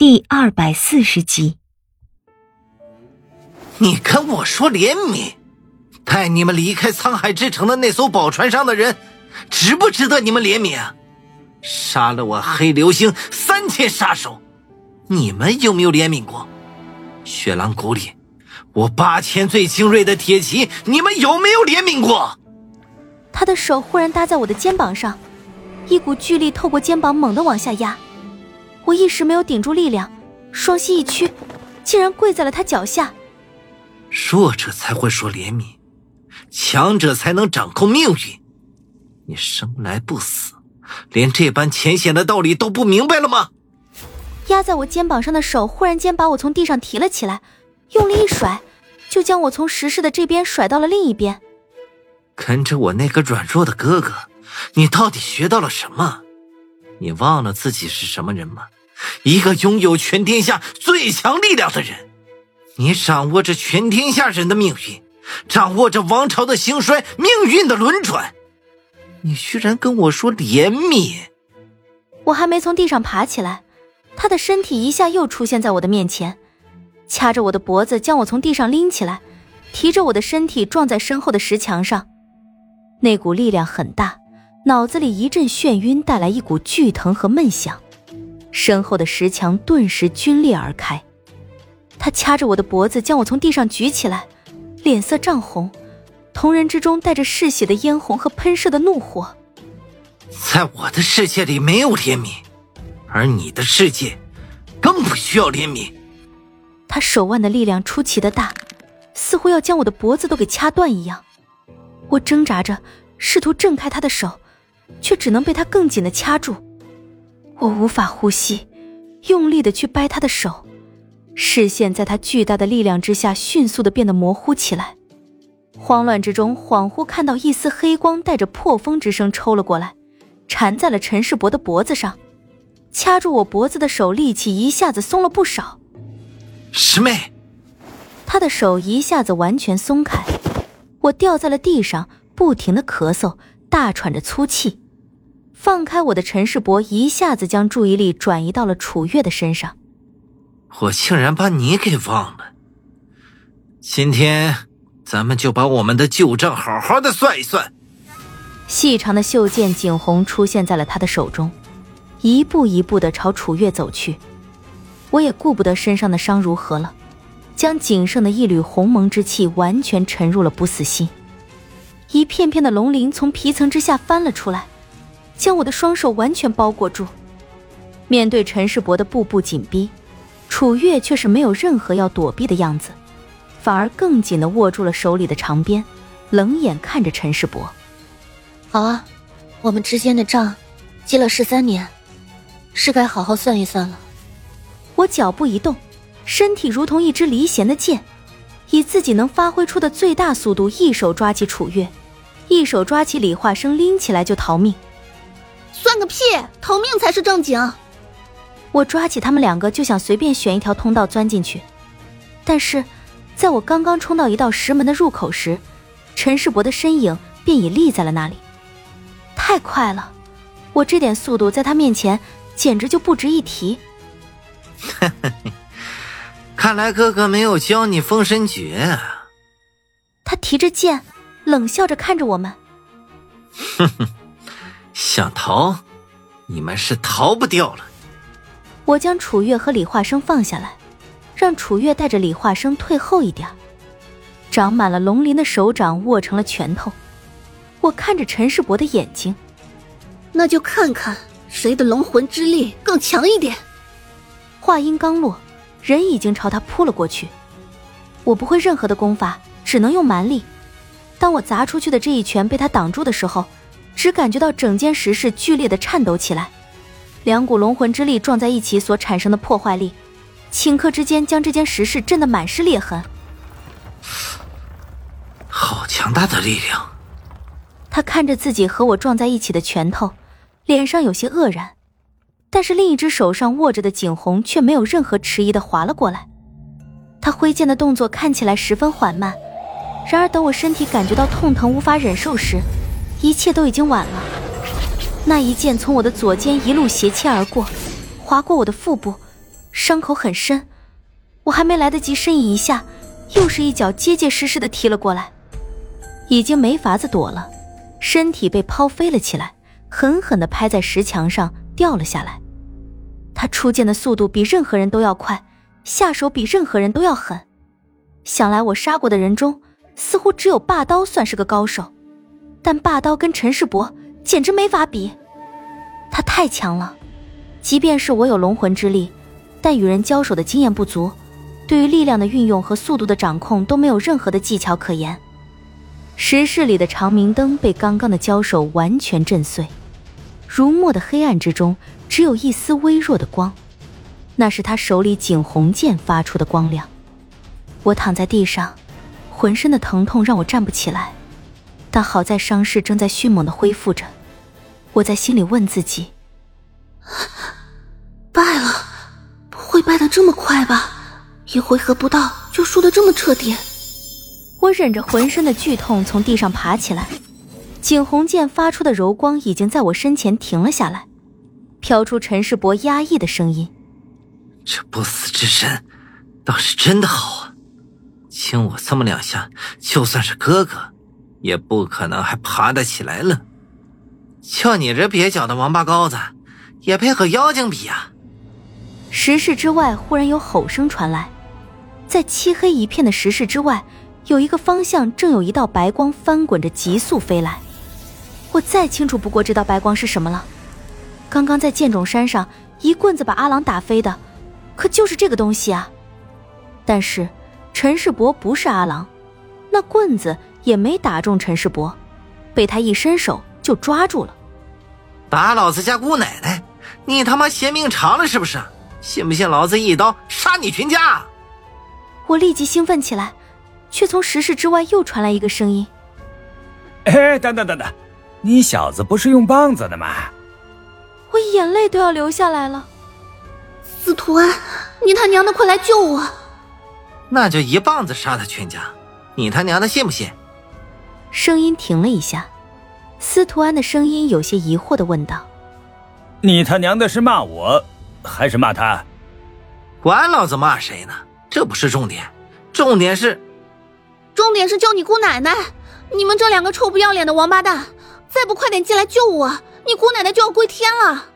第二百四十集，你跟我说怜悯，带你们离开沧海之城的那艘宝船上的人，值不值得你们怜悯啊？杀了我黑流星三千杀手，你们有没有怜悯过？雪狼谷里，我八千最精锐的铁骑，你们有没有怜悯过？他的手忽然搭在我的肩膀上，一股巨力透过肩膀猛地往下压。我一时没有顶住力量，双膝一屈，竟然跪在了他脚下。弱者才会说怜悯，强者才能掌控命运。你生来不死，连这般浅显的道理都不明白了吗？压在我肩膀上的手忽然间把我从地上提了起来，用力一甩，就将我从石室的这边甩到了另一边。跟着我那个软弱的哥哥，你到底学到了什么？你忘了自己是什么人吗？一个拥有全天下最强力量的人，你掌握着全天下人的命运，掌握着王朝的兴衰、命运的轮转，你居然跟我说怜悯！我还没从地上爬起来，他的身体一下又出现在我的面前，掐着我的脖子将我从地上拎起来，提着我的身体撞在身后的石墙上，那股力量很大，脑子里一阵眩晕，带来一股剧疼和闷响。身后的石墙顿时皲裂而开，他掐着我的脖子，将我从地上举起来，脸色涨红，瞳仁之中带着嗜血的嫣红和喷射的怒火。在我的世界里没有怜悯，而你的世界更不需要怜悯。他手腕的力量出奇的大，似乎要将我的脖子都给掐断一样。我挣扎着试图挣开他的手，却只能被他更紧的掐住。我无法呼吸，用力的去掰他的手，视线在他巨大的力量之下迅速的变得模糊起来。慌乱之中，恍惚看到一丝黑光带着破风之声抽了过来，缠在了陈世伯的脖子上。掐住我脖子的手力气一下子松了不少。师妹，他的手一下子完全松开，我掉在了地上，不停的咳嗽，大喘着粗气。放开我的陈世伯，一下子将注意力转移到了楚月的身上。我竟然把你给忘了。今天，咱们就把我们的旧账好好的算一算。细长的袖剑景红出现在了他的手中，一步一步的朝楚月走去。我也顾不得身上的伤如何了，将仅剩的一缕鸿蒙之气完全沉入了不死心。一片片的龙鳞从皮层之下翻了出来。将我的双手完全包裹住，面对陈世伯的步步紧逼，楚月却是没有任何要躲避的样子，反而更紧的握住了手里的长鞭，冷眼看着陈世伯。好啊，我们之间的账，积了十三年，是该好好算一算了。我脚步一动，身体如同一支离弦的箭，以自己能发挥出的最大速度，一手抓起楚月，一手抓起李化生，拎起来就逃命。算个屁！逃命才是正经。我抓起他们两个就想随便选一条通道钻进去，但是，在我刚刚冲到一道石门的入口时，陈世伯的身影便已立在了那里。太快了，我这点速度在他面前简直就不值一提。看来哥哥没有教你封神诀啊。他提着剑，冷笑着看着我们。哼哼。想逃，你们是逃不掉了。我将楚月和李化生放下来，让楚月带着李化生退后一点。长满了龙鳞的手掌握成了拳头。我看着陈世伯的眼睛，那就看看谁的龙魂之力更强一点。话音刚落，人已经朝他扑了过去。我不会任何的功法，只能用蛮力。当我砸出去的这一拳被他挡住的时候。只感觉到整间石室剧烈的颤抖起来，两股龙魂之力撞在一起所产生的破坏力，顷刻之间将这间石室震得满是裂痕。好强大的力量！他看着自己和我撞在一起的拳头，脸上有些愕然，但是另一只手上握着的景红却没有任何迟疑的划了过来。他挥剑的动作看起来十分缓慢，然而等我身体感觉到痛疼无法忍受时，一切都已经晚了。那一剑从我的左肩一路斜切而过，划过我的腹部，伤口很深，我还没来得及呻吟一下，又是一脚结结实实的踢了过来，已经没法子躲了，身体被抛飞了起来，狠狠的拍在石墙上，掉了下来。他出剑的速度比任何人都要快，下手比任何人都要狠。想来我杀过的人中，似乎只有霸刀算是个高手，但霸刀跟陈世伯简直没法比，他太强了。即便是我有龙魂之力，但与人交手的经验不足，对于力量的运用和速度的掌控都没有任何的技巧可言。石室里的长明灯被刚刚的交手完全震碎，如墨的黑暗之中只有一丝微弱的光，那是他手里景洪剑发出的光亮。我躺在地上，浑身的疼痛让我站不起来，但好在伤势正在迅猛的恢复着。我在心里问自己。败了，不会败得这么快吧？一回合不到就输得这么彻底。我忍着浑身的剧痛从地上爬起来，景洪剑发出的柔光已经在我身前停了下来，飘出陈世伯压抑的声音：“这不死之身倒是真的好啊，亲我这么两下，就算是哥哥，也不可能还爬得起来了。就你这蹩脚的王八羔子！”也配和妖精比啊！石室之外忽然有吼声传来，在漆黑一片的石室之外，有一个方向正有一道白光翻滚着急速飞来。我再清楚不过这道白光是什么了。刚刚在剑冢山上一棍子把阿郎打飞的，可就是这个东西啊！但是陈世伯不是阿郎，那棍子也没打中陈世伯，被他一伸手就抓住了。打老子家姑奶奶！你他妈嫌命长了是不是？信不信老子一刀杀你全家？我立即兴奋起来，却从石室之外又传来一个声音：“哎，等等等等，你小子不是用棒子的吗？”我眼泪都要流下来了。司徒安，你他娘的快来救我！那就一棒子杀他全家，你他娘的信不信？声音停了一下，司徒安的声音有些疑惑的问道。你他娘的是骂我，还是骂他？管老子骂谁呢？这不是重点，重点是，重点是救你姑奶奶！你们这两个臭不要脸的王八蛋，再不快点进来救我，你姑奶奶就要归天了！